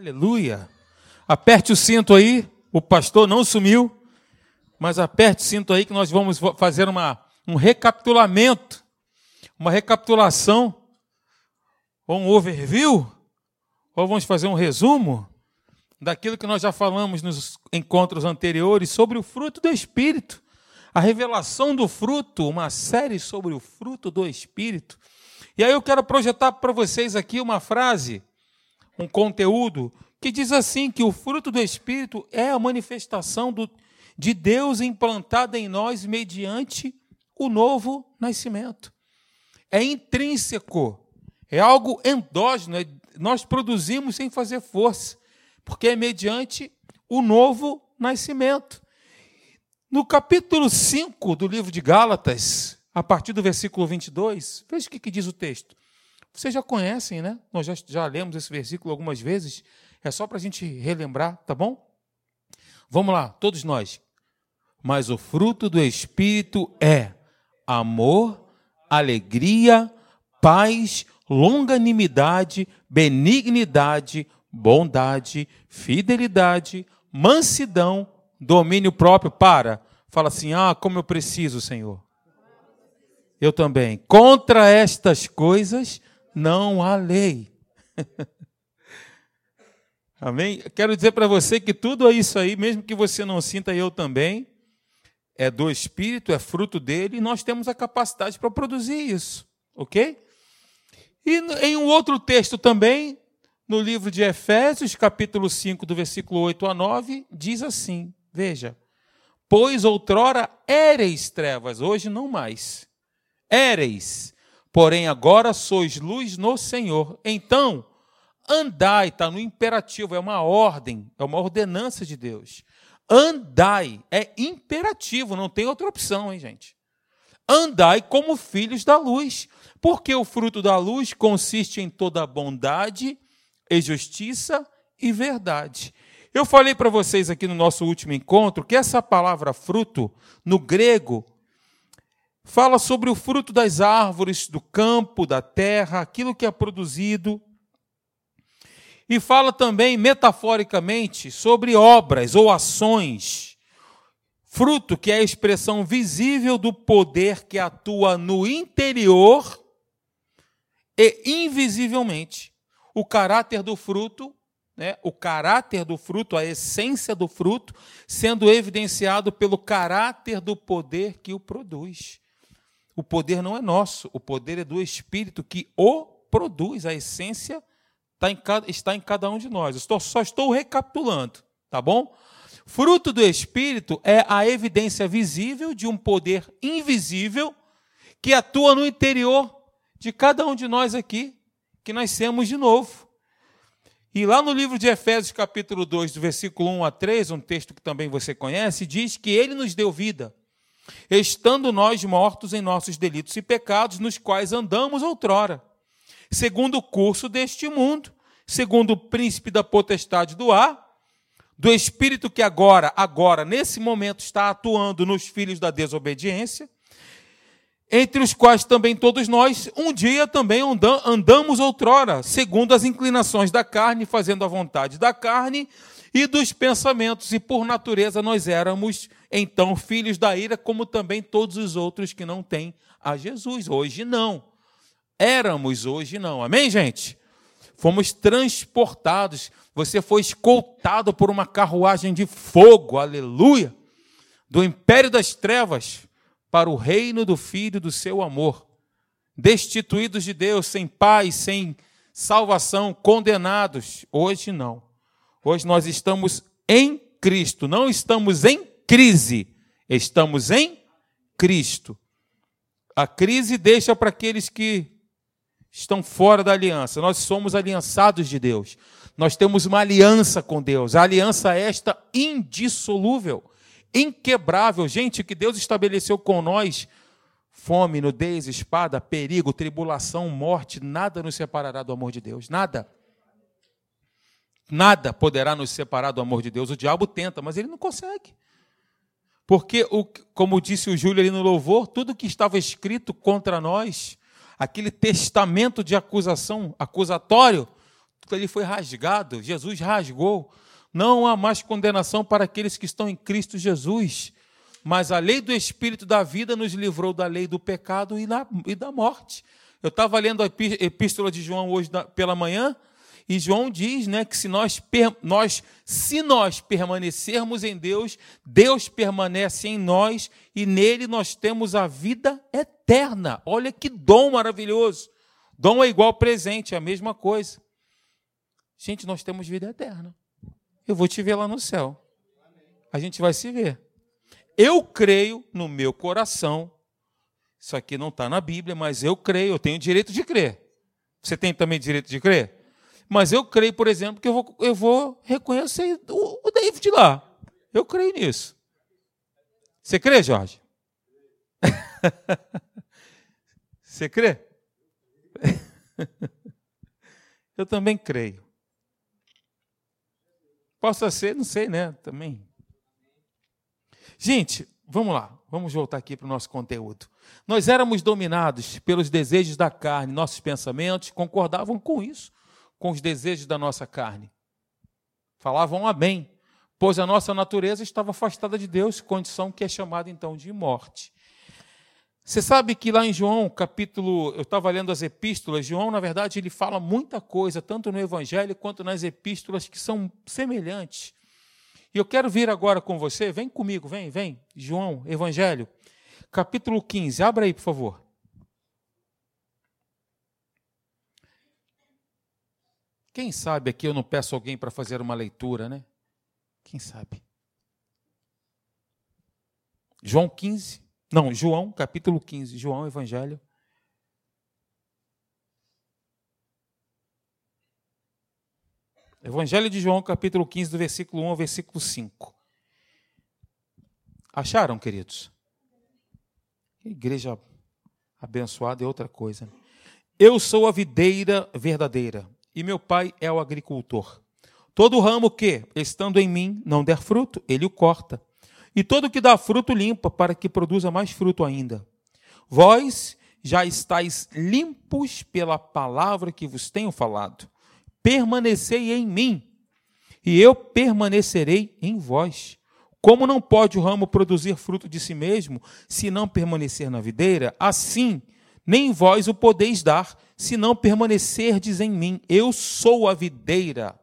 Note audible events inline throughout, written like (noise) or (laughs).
Aleluia. Aperte o cinto aí. O pastor não sumiu, mas aperte o cinto aí que nós vamos fazer uma, um recapitulamento, uma recapitulação, ou um overview, ou vamos fazer um resumo daquilo que nós já falamos nos encontros anteriores sobre o fruto do Espírito. A revelação do fruto, uma série sobre o fruto do Espírito. E aí eu quero projetar para vocês aqui uma frase, um conteúdo que diz assim: que o fruto do Espírito é a manifestação do, de Deus implantada em nós mediante o novo nascimento. É intrínseco, é algo endógeno, é, nós produzimos sem fazer força, porque é mediante o novo nascimento. No capítulo 5 do livro de Gálatas, a partir do versículo 22, veja o que, que diz o texto. Vocês já conhecem, né? Nós já, já lemos esse versículo algumas vezes. É só para a gente relembrar, tá bom? Vamos lá, todos nós. Mas o fruto do Espírito é amor, alegria, paz, longanimidade, benignidade, bondade, fidelidade, mansidão, domínio próprio. Para. Fala assim: ah, como eu preciso, Senhor. Eu também. Contra estas coisas não há lei. (laughs) Amém? Quero dizer para você que tudo isso aí, mesmo que você não sinta, eu também, é do Espírito, é fruto dele, e nós temos a capacidade para produzir isso, ok? E em um outro texto também, no livro de Efésios, capítulo 5, do versículo 8 a 9, diz assim: Veja, pois outrora éreis trevas, hoje não mais. Éreis, porém agora sois luz no Senhor. Então, Andai, está no imperativo, é uma ordem, é uma ordenança de Deus. Andai, é imperativo, não tem outra opção, hein, gente? Andai como filhos da luz, porque o fruto da luz consiste em toda bondade e justiça e verdade. Eu falei para vocês aqui no nosso último encontro que essa palavra fruto, no grego, fala sobre o fruto das árvores, do campo, da terra, aquilo que é produzido e fala também, metaforicamente, sobre obras ou ações, fruto que é a expressão visível do poder que atua no interior e invisivelmente. O caráter do fruto, né, o caráter do fruto, a essência do fruto, sendo evidenciado pelo caráter do poder que o produz. O poder não é nosso, o poder é do Espírito que o produz, a essência está em, cada, está em cada um de nós. Estou, só estou recapitulando, tá bom? Fruto do Espírito é a evidência visível de um poder invisível que atua no interior de cada um de nós aqui, que nascemos de novo. E lá no livro de Efésios, capítulo 2, do versículo 1 a 3, um texto que também você conhece, diz que ele nos deu vida, estando nós mortos em nossos delitos e pecados, nos quais andamos outrora. Segundo o curso deste mundo, segundo o príncipe da potestade do ar, do espírito que agora, agora, nesse momento, está atuando nos filhos da desobediência, entre os quais também todos nós, um dia também andamos outrora, segundo as inclinações da carne, fazendo a vontade da carne e dos pensamentos, e por natureza nós éramos então filhos da ira, como também todos os outros que não têm a Jesus. Hoje não éramos, hoje não. Amém, gente? Fomos transportados. Você foi escoltado por uma carruagem de fogo, aleluia, do império das trevas para o reino do Filho do seu amor. Destituídos de Deus, sem paz, sem salvação, condenados. Hoje não. Hoje nós estamos em Cristo, não estamos em crise, estamos em Cristo. A crise deixa para aqueles que estão fora da aliança. Nós somos aliançados de Deus. Nós temos uma aliança com Deus. A aliança esta indissolúvel, inquebrável. Gente, que Deus estabeleceu com nós, fome, nudez, espada, perigo, tribulação, morte, nada nos separará do amor de Deus. Nada. Nada poderá nos separar do amor de Deus. O diabo tenta, mas ele não consegue. Porque, o, como disse o Júlio ali no louvor, tudo que estava escrito contra nós aquele testamento de acusação, acusatório, ele foi rasgado, Jesus rasgou. Não há mais condenação para aqueles que estão em Cristo Jesus. Mas a lei do Espírito da vida nos livrou da lei do pecado e da, e da morte. Eu estava lendo a epístola de João hoje pela manhã, e João diz né, que se nós, nós, se nós permanecermos em Deus, Deus permanece em nós e nele nós temos a vida eterna. Olha que dom maravilhoso. Dom é igual presente, é a mesma coisa. Gente, nós temos vida eterna. Eu vou te ver lá no céu. A gente vai se ver. Eu creio no meu coração. Isso aqui não está na Bíblia, mas eu creio, eu tenho direito de crer. Você tem também direito de crer? Mas eu creio, por exemplo, que eu vou, eu vou reconhecer o, o David lá. Eu creio nisso. Você crê, Jorge? (laughs) Você crê? (laughs) eu também creio. Possa ser, não sei, né? Também. Gente, vamos lá. Vamos voltar aqui para o nosso conteúdo. Nós éramos dominados pelos desejos da carne, nossos pensamentos concordavam com isso com os desejos da nossa carne. Falavam amém, pois a nossa natureza estava afastada de Deus, condição que é chamada então de morte. Você sabe que lá em João, capítulo, eu estava lendo as epístolas, João, na verdade, ele fala muita coisa, tanto no Evangelho quanto nas epístolas, que são semelhantes. E eu quero vir agora com você, vem comigo, vem, vem, João, Evangelho, capítulo 15, abra aí, por favor. Quem sabe aqui eu não peço alguém para fazer uma leitura, né? Quem sabe? João 15, não, João, capítulo 15, João, Evangelho. Evangelho de João, capítulo 15, do versículo 1 ao versículo 5. Acharam, queridos? Igreja abençoada é outra coisa. Eu sou a videira verdadeira e meu pai é o agricultor. Todo ramo que, estando em mim, não der fruto, ele o corta. E todo que dá fruto limpa, para que produza mais fruto ainda. Vós já estáis limpos pela palavra que vos tenho falado. Permanecei em mim, e eu permanecerei em vós. Como não pode o ramo produzir fruto de si mesmo, se não permanecer na videira, assim nem vós o podeis dar, se não permanecerdes em mim. Eu sou a videira,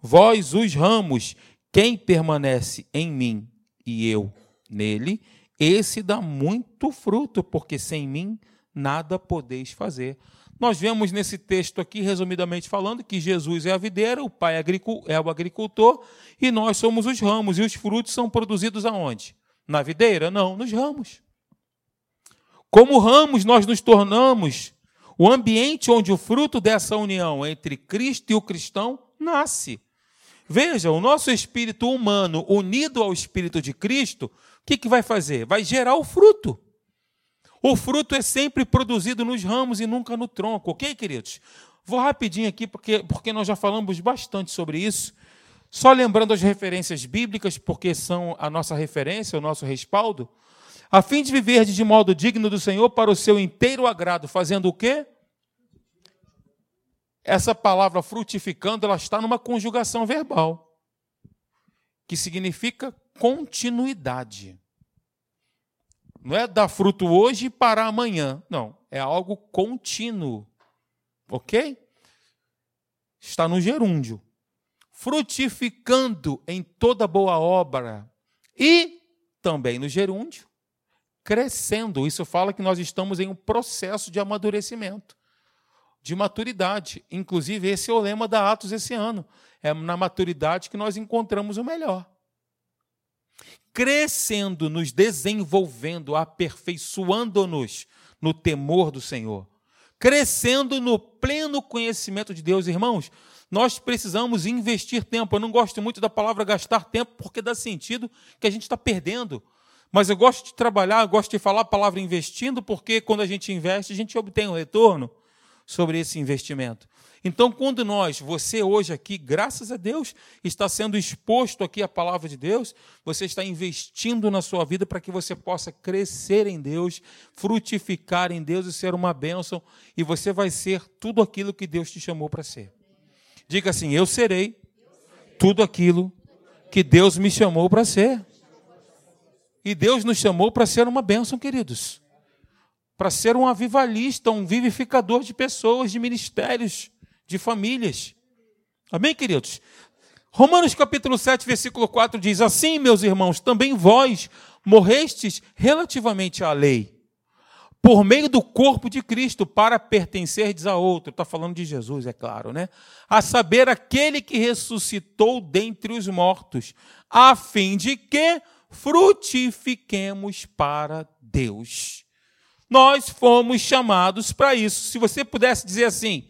vós os ramos. Quem permanece em mim e eu nele, esse dá muito fruto, porque sem mim nada podeis fazer. Nós vemos nesse texto aqui, resumidamente falando, que Jesus é a videira, o Pai é o agricultor e nós somos os ramos. E os frutos são produzidos aonde? Na videira? Não, nos ramos. Como ramos, nós nos tornamos o ambiente onde o fruto dessa união entre Cristo e o cristão nasce. Veja, o nosso espírito humano unido ao espírito de Cristo, o que, que vai fazer? Vai gerar o fruto. O fruto é sempre produzido nos ramos e nunca no tronco, ok, queridos? Vou rapidinho aqui, porque, porque nós já falamos bastante sobre isso. Só lembrando as referências bíblicas, porque são a nossa referência, o nosso respaldo a fim de viver de modo digno do Senhor para o seu inteiro agrado, fazendo o quê? Essa palavra frutificando, ela está numa conjugação verbal, que significa continuidade. Não é dar fruto hoje parar amanhã. Não, é algo contínuo. Ok? Está no gerúndio. Frutificando em toda boa obra. E também no gerúndio, crescendo. Isso fala que nós estamos em um processo de amadurecimento, de maturidade. Inclusive, esse é o lema da Atos esse ano. É na maturidade que nós encontramos o melhor. Crescendo, nos desenvolvendo, aperfeiçoando-nos no temor do Senhor. Crescendo no pleno conhecimento de Deus, irmãos. Nós precisamos investir tempo. Eu não gosto muito da palavra gastar tempo, porque dá sentido que a gente está perdendo. Mas eu gosto de trabalhar, eu gosto de falar a palavra investindo, porque quando a gente investe, a gente obtém um retorno sobre esse investimento. Então, quando nós, você hoje aqui, graças a Deus, está sendo exposto aqui à palavra de Deus, você está investindo na sua vida para que você possa crescer em Deus, frutificar em Deus e ser uma bênção, e você vai ser tudo aquilo que Deus te chamou para ser. Diga assim: Eu serei tudo aquilo que Deus me chamou para ser. E Deus nos chamou para ser uma bênção, queridos. Para ser um avivalista, um vivificador de pessoas, de ministérios, de famílias. Amém, queridos? Romanos capítulo 7, versículo 4 diz: Assim, meus irmãos, também vós morrestes relativamente à lei, por meio do corpo de Cristo, para pertencerdes a outro. Está falando de Jesus, é claro, né? A saber, aquele que ressuscitou dentre os mortos, a fim de que frutifiquemos para Deus. Nós fomos chamados para isso. Se você pudesse dizer assim,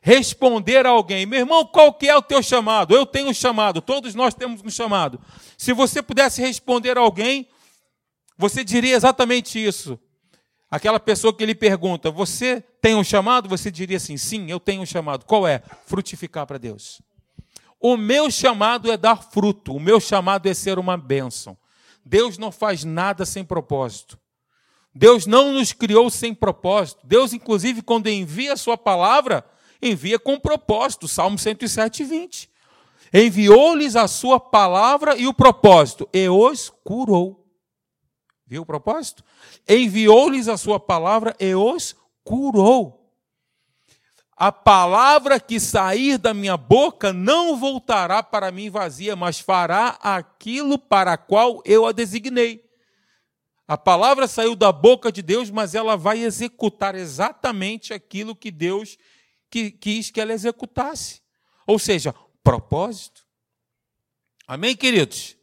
responder a alguém, meu irmão, qual que é o teu chamado? Eu tenho um chamado, todos nós temos um chamado. Se você pudesse responder a alguém, você diria exatamente isso. Aquela pessoa que lhe pergunta: Você tem um chamado? Você diria assim: Sim, eu tenho um chamado. Qual é? Frutificar para Deus. O meu chamado é dar fruto, o meu chamado é ser uma bênção. Deus não faz nada sem propósito. Deus não nos criou sem propósito. Deus, inclusive, quando envia a sua palavra, envia com propósito. Salmo 107, 20. Enviou-lhes a sua palavra e o propósito, e os curou. Viu o propósito? Enviou-lhes a sua palavra e os curou. A palavra que sair da minha boca não voltará para mim vazia, mas fará aquilo para qual eu a designei. A palavra saiu da boca de Deus, mas ela vai executar exatamente aquilo que Deus quis que ela executasse. Ou seja, propósito. Amém, queridos?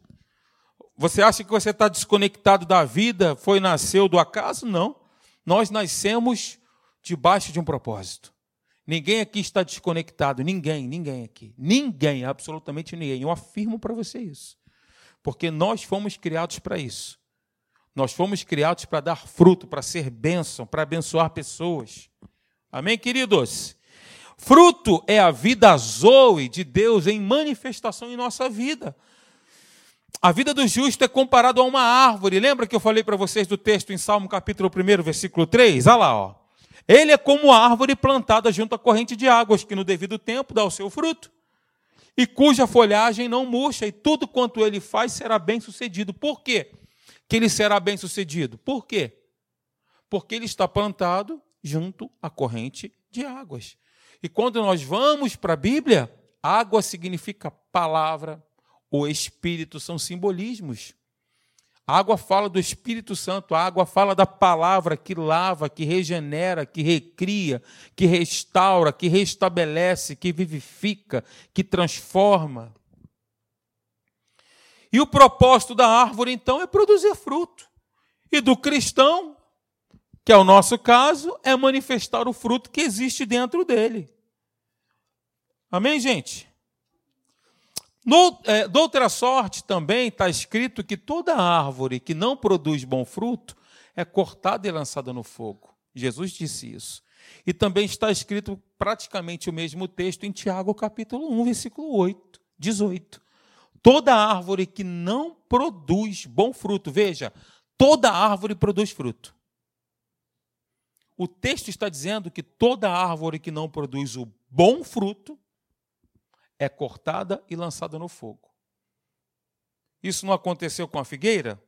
Você acha que você está desconectado da vida, foi nasceu do acaso? Não. Nós nascemos debaixo de um propósito. Ninguém aqui está desconectado, ninguém, ninguém aqui. Ninguém, absolutamente ninguém. Eu afirmo para você isso. Porque nós fomos criados para isso. Nós fomos criados para dar fruto, para ser bênção, para abençoar pessoas. Amém, queridos? Fruto é a vida zoe de Deus em manifestação em nossa vida. A vida do justo é comparado a uma árvore. Lembra que eu falei para vocês do texto em Salmo capítulo 1, versículo 3? Olha lá, ó. Ele é como a árvore plantada junto à corrente de águas, que no devido tempo dá o seu fruto, e cuja folhagem não murcha, e tudo quanto ele faz será bem sucedido. Por quê? Que ele será bem sucedido. Por quê? Porque ele está plantado junto à corrente de águas. E quando nós vamos para a Bíblia, água significa palavra, o Espírito são simbolismos. A água fala do Espírito Santo, a água fala da palavra que lava, que regenera, que recria, que restaura, que restabelece, que vivifica, que transforma. E o propósito da árvore, então, é produzir fruto. E do cristão, que é o nosso caso, é manifestar o fruto que existe dentro dele. Amém, gente? No, é, outra sorte também está escrito que toda árvore que não produz bom fruto é cortada e lançada no fogo. Jesus disse isso. E também está escrito praticamente o mesmo texto em Tiago capítulo 1, versículo 8, 18. Toda árvore que não produz bom fruto, veja, toda árvore produz fruto. O texto está dizendo que toda árvore que não produz o bom fruto é cortada e lançada no fogo. Isso não aconteceu com a figueira?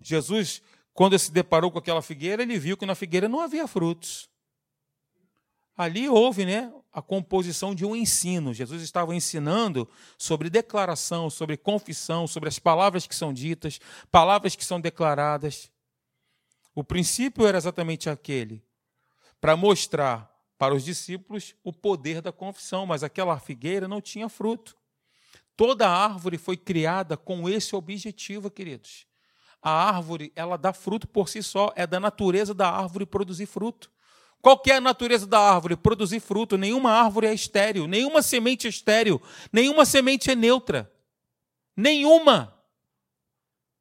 Jesus, quando se deparou com aquela figueira, ele viu que na figueira não havia frutos. Ali houve né, a composição de um ensino. Jesus estava ensinando sobre declaração, sobre confissão, sobre as palavras que são ditas, palavras que são declaradas. O princípio era exatamente aquele, para mostrar para os discípulos o poder da confissão, mas aquela figueira não tinha fruto. Toda árvore foi criada com esse objetivo, queridos. A árvore, ela dá fruto por si só, é da natureza da árvore produzir fruto. Qual é a natureza da árvore? Produzir fruto. Nenhuma árvore é estéril, nenhuma semente é estéril, nenhuma semente é neutra. Nenhuma.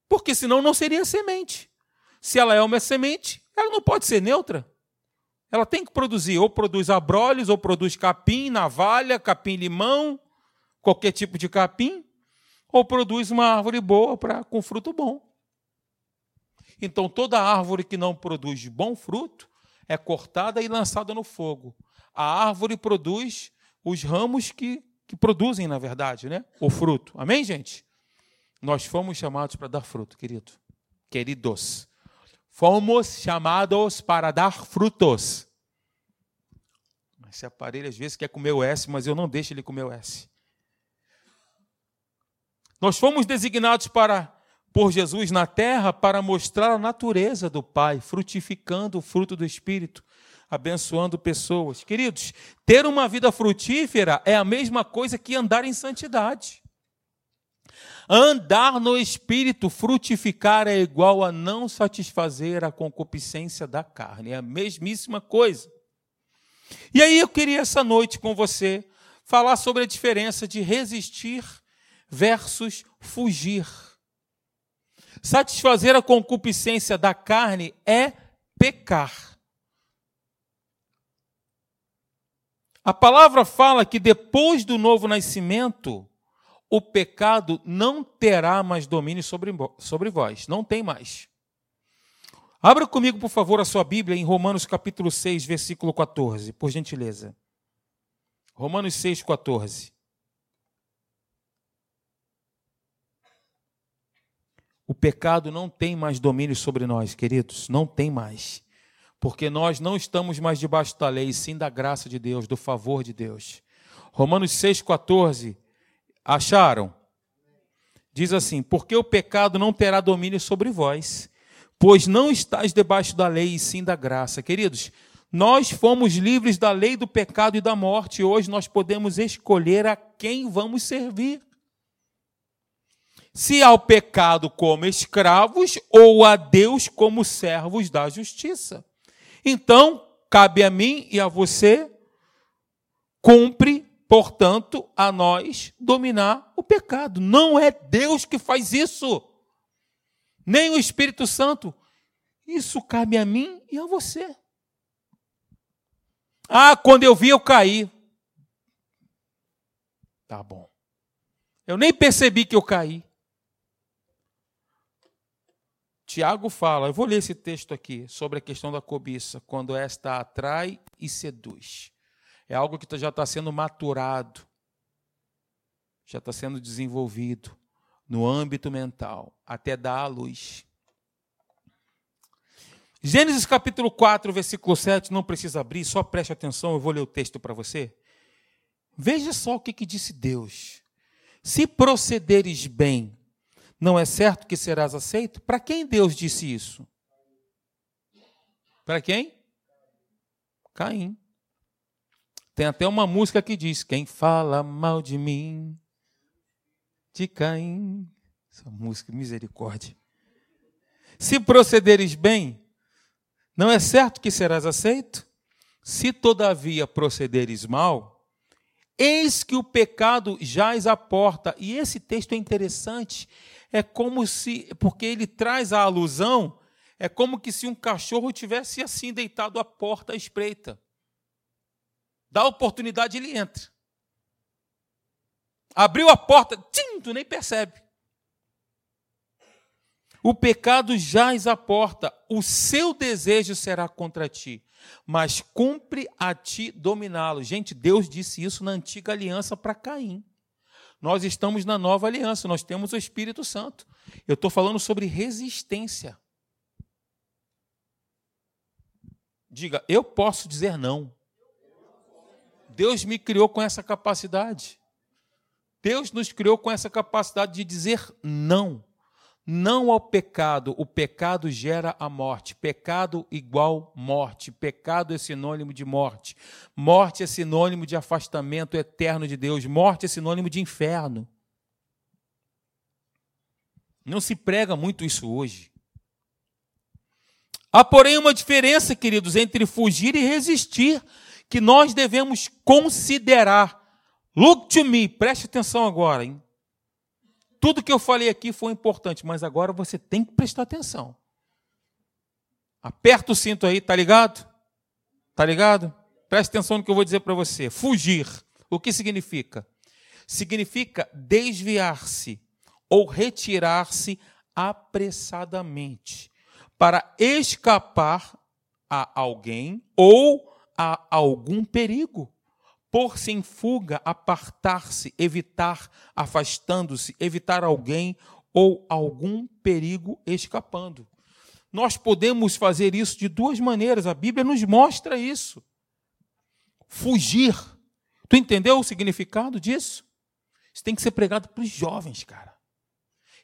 Porque senão não seria semente. Se ela é uma semente, ela não pode ser neutra. Ela tem que produzir, ou produz abrolhos, ou produz capim, navalha, capim-limão, qualquer tipo de capim, ou produz uma árvore boa para com fruto bom. Então, toda árvore que não produz bom fruto é cortada e lançada no fogo. A árvore produz os ramos que que produzem, na verdade, né, o fruto. Amém, gente? Nós fomos chamados para dar fruto, querido. Queridos. Fomos chamados para dar frutos. Esse aparelho às vezes quer comer o S, mas eu não deixo ele comer o S. Nós fomos designados para por Jesus na terra para mostrar a natureza do Pai, frutificando o fruto do Espírito, abençoando pessoas. Queridos, ter uma vida frutífera é a mesma coisa que andar em santidade. Andar no Espírito, frutificar, é igual a não satisfazer a concupiscência da carne. É a mesmíssima coisa. E aí eu queria essa noite com você falar sobre a diferença de resistir versus fugir. Satisfazer a concupiscência da carne é pecar. A palavra fala que depois do novo nascimento, o pecado não terá mais domínio sobre, sobre vós. Não tem mais. Abra comigo, por favor, a sua Bíblia em Romanos capítulo 6, versículo 14, por gentileza. Romanos 6, 14. O pecado não tem mais domínio sobre nós, queridos, não tem mais. Porque nós não estamos mais debaixo da lei, sim da graça de Deus, do favor de Deus. Romanos 6,14, acharam? Diz assim: Porque o pecado não terá domínio sobre vós, pois não estáis debaixo da lei, e sim da graça. Queridos, nós fomos livres da lei do pecado e da morte, e hoje nós podemos escolher a quem vamos servir se ao pecado como escravos ou a Deus como servos da justiça. Então, cabe a mim e a você, cumpre, portanto, a nós dominar o pecado. Não é Deus que faz isso, nem o Espírito Santo. Isso cabe a mim e a você. Ah, quando eu vi, eu caí. Tá bom. Eu nem percebi que eu caí. Tiago fala, eu vou ler esse texto aqui, sobre a questão da cobiça, quando esta atrai e seduz. É algo que já está sendo maturado, já está sendo desenvolvido no âmbito mental, até dar à luz. Gênesis capítulo 4, versículo 7, não precisa abrir, só preste atenção, eu vou ler o texto para você. Veja só o que, que disse Deus. Se procederes bem não é certo que serás aceito? Para quem Deus disse isso? Para quem? Caim. Tem até uma música que diz: Quem fala mal de mim, de Caim. Essa música, misericórdia. Se procederes bem, não é certo que serás aceito? Se todavia procederes mal, eis que o pecado jaz à porta. E esse texto é interessante é como se, porque ele traz a alusão, é como que se um cachorro tivesse assim deitado à porta à espreita. Dá oportunidade, ele entra. Abriu a porta, tchim, tu nem percebe. O pecado jaz à porta, o seu desejo será contra ti, mas cumpre a ti dominá-lo. Gente, Deus disse isso na antiga aliança para Caim. Nós estamos na nova aliança, nós temos o Espírito Santo. Eu estou falando sobre resistência. Diga, eu posso dizer não. Deus me criou com essa capacidade. Deus nos criou com essa capacidade de dizer não não ao pecado. O pecado gera a morte. Pecado igual morte. Pecado é sinônimo de morte. Morte é sinônimo de afastamento eterno de Deus. Morte é sinônimo de inferno. Não se prega muito isso hoje. Há, porém, uma diferença, queridos, entre fugir e resistir, que nós devemos considerar. Look to me, preste atenção agora, hein? Tudo que eu falei aqui foi importante, mas agora você tem que prestar atenção. Aperta o cinto aí, tá ligado? Tá ligado? Preste atenção no que eu vou dizer para você. Fugir. O que significa? Significa desviar-se ou retirar-se apressadamente para escapar a alguém ou a algum perigo. Pôr-se em fuga, apartar-se, evitar, afastando-se, evitar alguém ou algum perigo escapando. Nós podemos fazer isso de duas maneiras, a Bíblia nos mostra isso. Fugir. Tu entendeu o significado disso? Isso tem que ser pregado para os jovens, cara.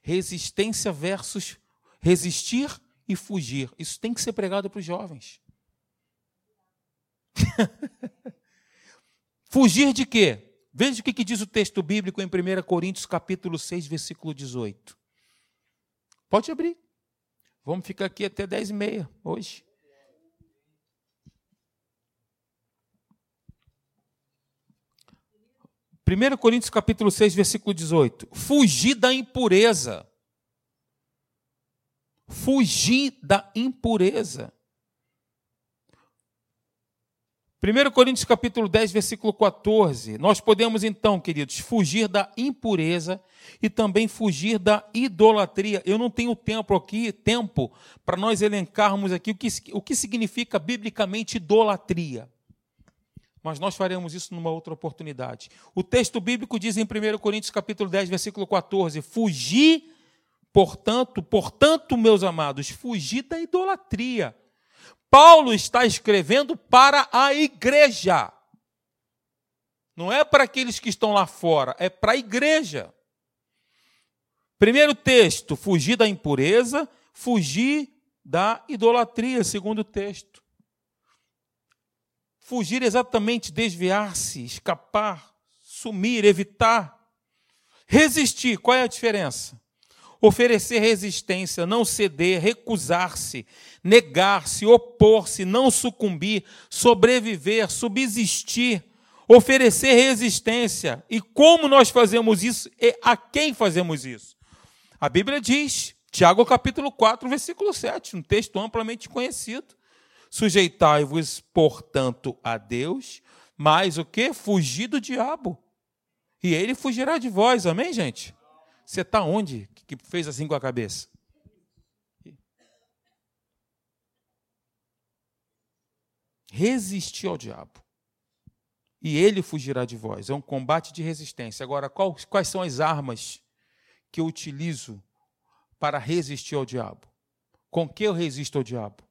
Resistência versus resistir e fugir. Isso tem que ser pregado para os jovens. (laughs) fugir de quê? Veja o que diz o texto bíblico em 1 Coríntios capítulo 6, versículo 18. Pode abrir. Vamos ficar aqui até 10 e meia hoje. Primeiro Coríntios capítulo 6, versículo 18. Fugir da impureza. Fugir da impureza. 1 Coríntios capítulo 10, versículo 14. Nós podemos então, queridos, fugir da impureza e também fugir da idolatria. Eu não tenho tempo aqui, tempo para nós elencarmos aqui o que, o que significa biblicamente idolatria. Mas nós faremos isso numa outra oportunidade. O texto bíblico diz em 1 Coríntios capítulo 10, versículo 14: Fugir, portanto, portanto, meus amados, fugir da idolatria. Paulo está escrevendo para a igreja. Não é para aqueles que estão lá fora, é para a igreja. Primeiro texto, fugir da impureza, fugir da idolatria, segundo texto. Fugir exatamente, desviar-se, escapar, sumir, evitar. Resistir, qual é a diferença? Oferecer resistência, não ceder, recusar-se, negar-se, opor-se, não sucumbir, sobreviver, subsistir, oferecer resistência. E como nós fazemos isso e a quem fazemos isso? A Bíblia diz, Tiago capítulo 4, versículo 7, um texto amplamente conhecido. Sujeitai-vos, portanto, a Deus, mas o que? Fugir do diabo. E ele fugirá de vós, amém, gente? Você está onde que fez assim com a cabeça? resistir ao diabo. E ele fugirá de vós. É um combate de resistência. Agora, quais, quais são as armas que eu utilizo para resistir ao diabo? Com que eu resisto ao diabo?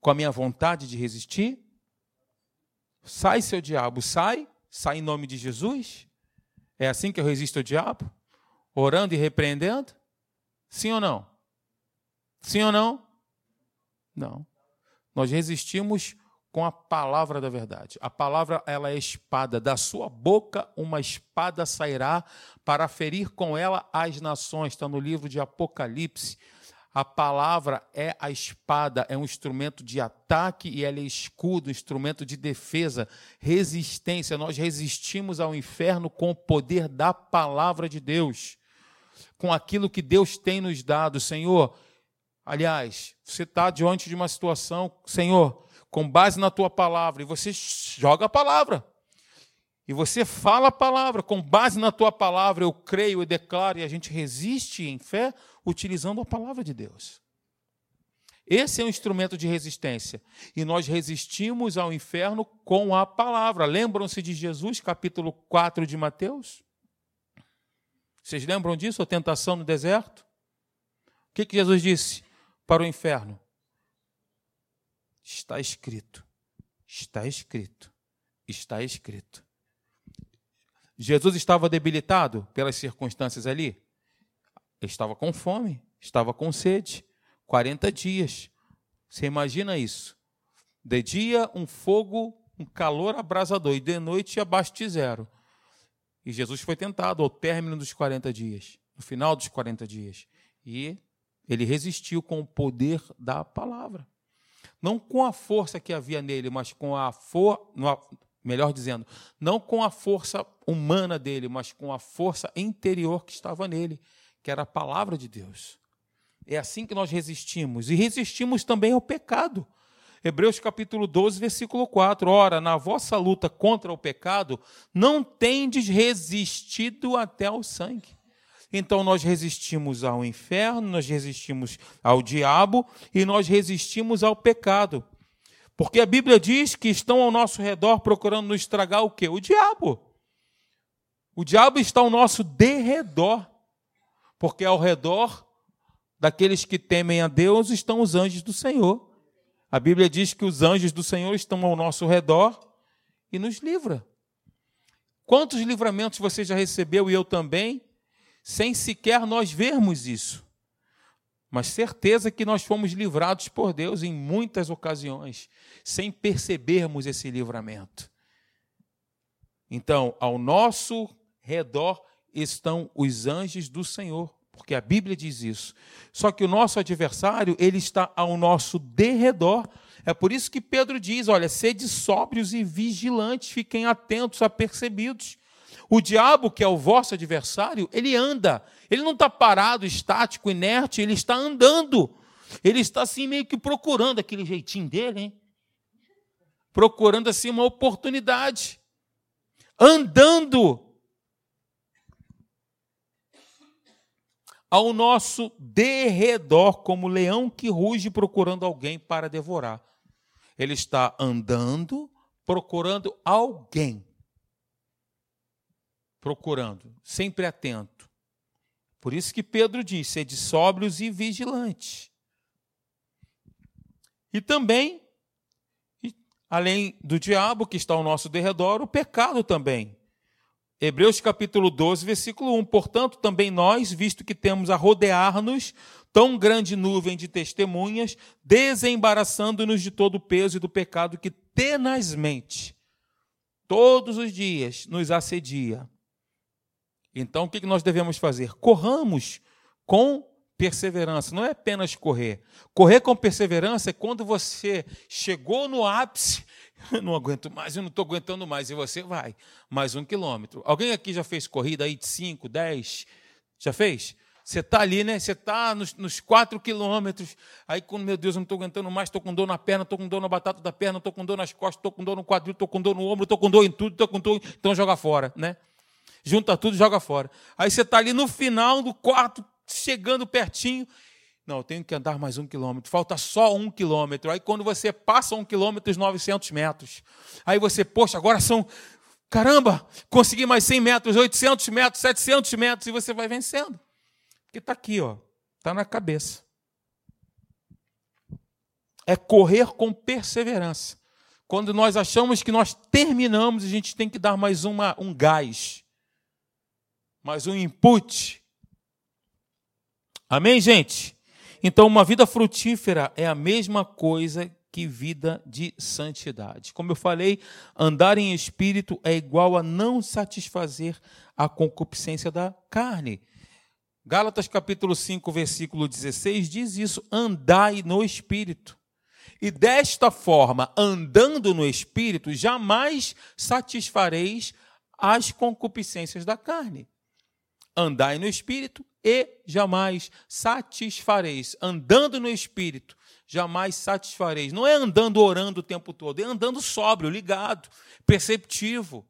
Com a minha vontade de resistir? Sai, seu diabo, sai. Sai em nome de Jesus. É assim que eu resisto ao diabo? Orando e repreendendo? Sim ou não? Sim ou não? Não. Nós resistimos com a palavra da verdade. A palavra ela é espada, da sua boca uma espada sairá para ferir com ela as nações. Está no livro de Apocalipse. A palavra é a espada, é um instrumento de ataque e ela é escudo, instrumento de defesa, resistência. Nós resistimos ao inferno com o poder da palavra de Deus, com aquilo que Deus tem nos dado. Senhor, aliás, você está diante de uma situação, Senhor, com base na tua palavra, e você joga a palavra. E você fala a palavra, com base na tua palavra, eu creio e declaro, e a gente resiste em fé utilizando a palavra de Deus. Esse é um instrumento de resistência. E nós resistimos ao inferno com a palavra. Lembram-se de Jesus, capítulo 4 de Mateus? Vocês lembram disso, a tentação no deserto? O que, que Jesus disse para o inferno? Está escrito. Está escrito. Está escrito. Jesus estava debilitado pelas circunstâncias ali? Estava com fome, estava com sede. 40 dias. Você imagina isso? De dia, um fogo, um calor abrasador, e de noite, abaixo de zero. E Jesus foi tentado ao término dos 40 dias, no final dos 40 dias. E ele resistiu com o poder da palavra não com a força que havia nele, mas com a força, melhor dizendo, não com a força humana dele, mas com a força interior que estava nele, que era a palavra de Deus. É assim que nós resistimos. E resistimos também ao pecado. Hebreus capítulo 12, versículo 4. Ora, na vossa luta contra o pecado, não tendes resistido até ao sangue. Então nós resistimos ao inferno, nós resistimos ao diabo e nós resistimos ao pecado. Porque a Bíblia diz que estão ao nosso redor procurando nos estragar o quê? O diabo. O diabo está ao nosso derredor. Porque ao redor daqueles que temem a Deus estão os anjos do Senhor. A Bíblia diz que os anjos do Senhor estão ao nosso redor e nos livra. Quantos livramentos você já recebeu e eu também, sem sequer nós vermos isso? Mas certeza que nós fomos livrados por Deus em muitas ocasiões, sem percebermos esse livramento. Então, ao nosso redor estão os anjos do Senhor, porque a Bíblia diz isso. Só que o nosso adversário, ele está ao nosso derredor. É por isso que Pedro diz: olha, sede sóbrios e vigilantes, fiquem atentos, apercebidos. O diabo, que é o vosso adversário, ele anda. Ele não está parado, estático, inerte, ele está andando. Ele está assim meio que procurando aquele jeitinho dele, hein? Procurando assim uma oportunidade. Andando ao nosso derredor, como leão que ruge procurando alguém para devorar. Ele está andando, procurando alguém procurando, sempre atento. Por isso que Pedro diz: sede sóbrios e vigilantes. E também, além do diabo que está ao nosso derredor, o pecado também. Hebreus capítulo 12, versículo 1. Portanto, também nós, visto que temos a rodear-nos tão grande nuvem de testemunhas, desembaraçando-nos de todo o peso e do pecado que tenazmente, todos os dias, nos assedia. Então, o que nós devemos fazer? Corramos com perseverança. Não é apenas correr. Correr com perseverança é quando você chegou no ápice. Eu (laughs) não aguento mais, eu não estou aguentando mais. E você vai. Mais um quilômetro. Alguém aqui já fez corrida aí de 5, 10? Já fez? Você está ali, né? Você está nos, nos quatro quilômetros. Aí, quando, meu Deus, eu não estou aguentando mais, estou com dor na perna, estou com dor na batata da perna, estou com dor nas costas, estou com dor no quadril, estou com dor no ombro, estou com dor em tudo, estou com dor. Então joga fora, né? junta tudo e joga fora. Aí você está ali no final do quarto, chegando pertinho. Não, eu tenho que andar mais um quilômetro. Falta só um quilômetro. Aí quando você passa um quilômetro, os 900 metros. Aí você, poxa, agora são. Caramba, consegui mais 100 metros, 800 metros, 700 metros. E você vai vencendo. Porque está aqui, ó. Está na cabeça. É correr com perseverança. Quando nós achamos que nós terminamos, a gente tem que dar mais uma, um gás mas um input. Amém, gente? Então, uma vida frutífera é a mesma coisa que vida de santidade. Como eu falei, andar em espírito é igual a não satisfazer a concupiscência da carne. Gálatas capítulo 5, versículo 16 diz isso: andai no espírito. E desta forma, andando no espírito, jamais satisfareis as concupiscências da carne andai no espírito e jamais satisfareis. Andando no espírito, jamais satisfareis. Não é andando orando o tempo todo, é andando sóbrio, ligado, perceptivo,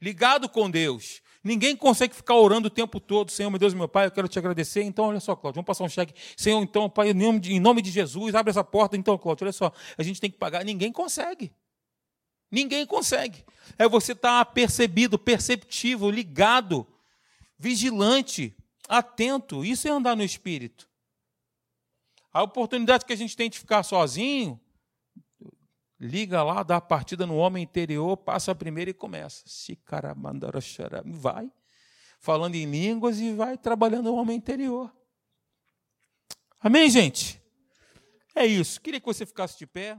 ligado com Deus. Ninguém consegue ficar orando o tempo todo, Senhor, meu Deus, meu Pai, eu quero te agradecer. Então, olha só, Cláudio, vamos passar um cheque. Senhor, então, Pai, em nome de Jesus, abre essa porta. Então, Cláudio, olha só, a gente tem que pagar. Ninguém consegue. Ninguém consegue. É você estar tá percebido, perceptivo, ligado vigilante, atento. Isso é andar no espírito. A oportunidade que a gente tem de ficar sozinho, liga lá, dá a partida no homem interior, passa a primeira e começa. Vai falando em línguas e vai trabalhando o homem interior. Amém, gente? É isso. Queria que você ficasse de pé.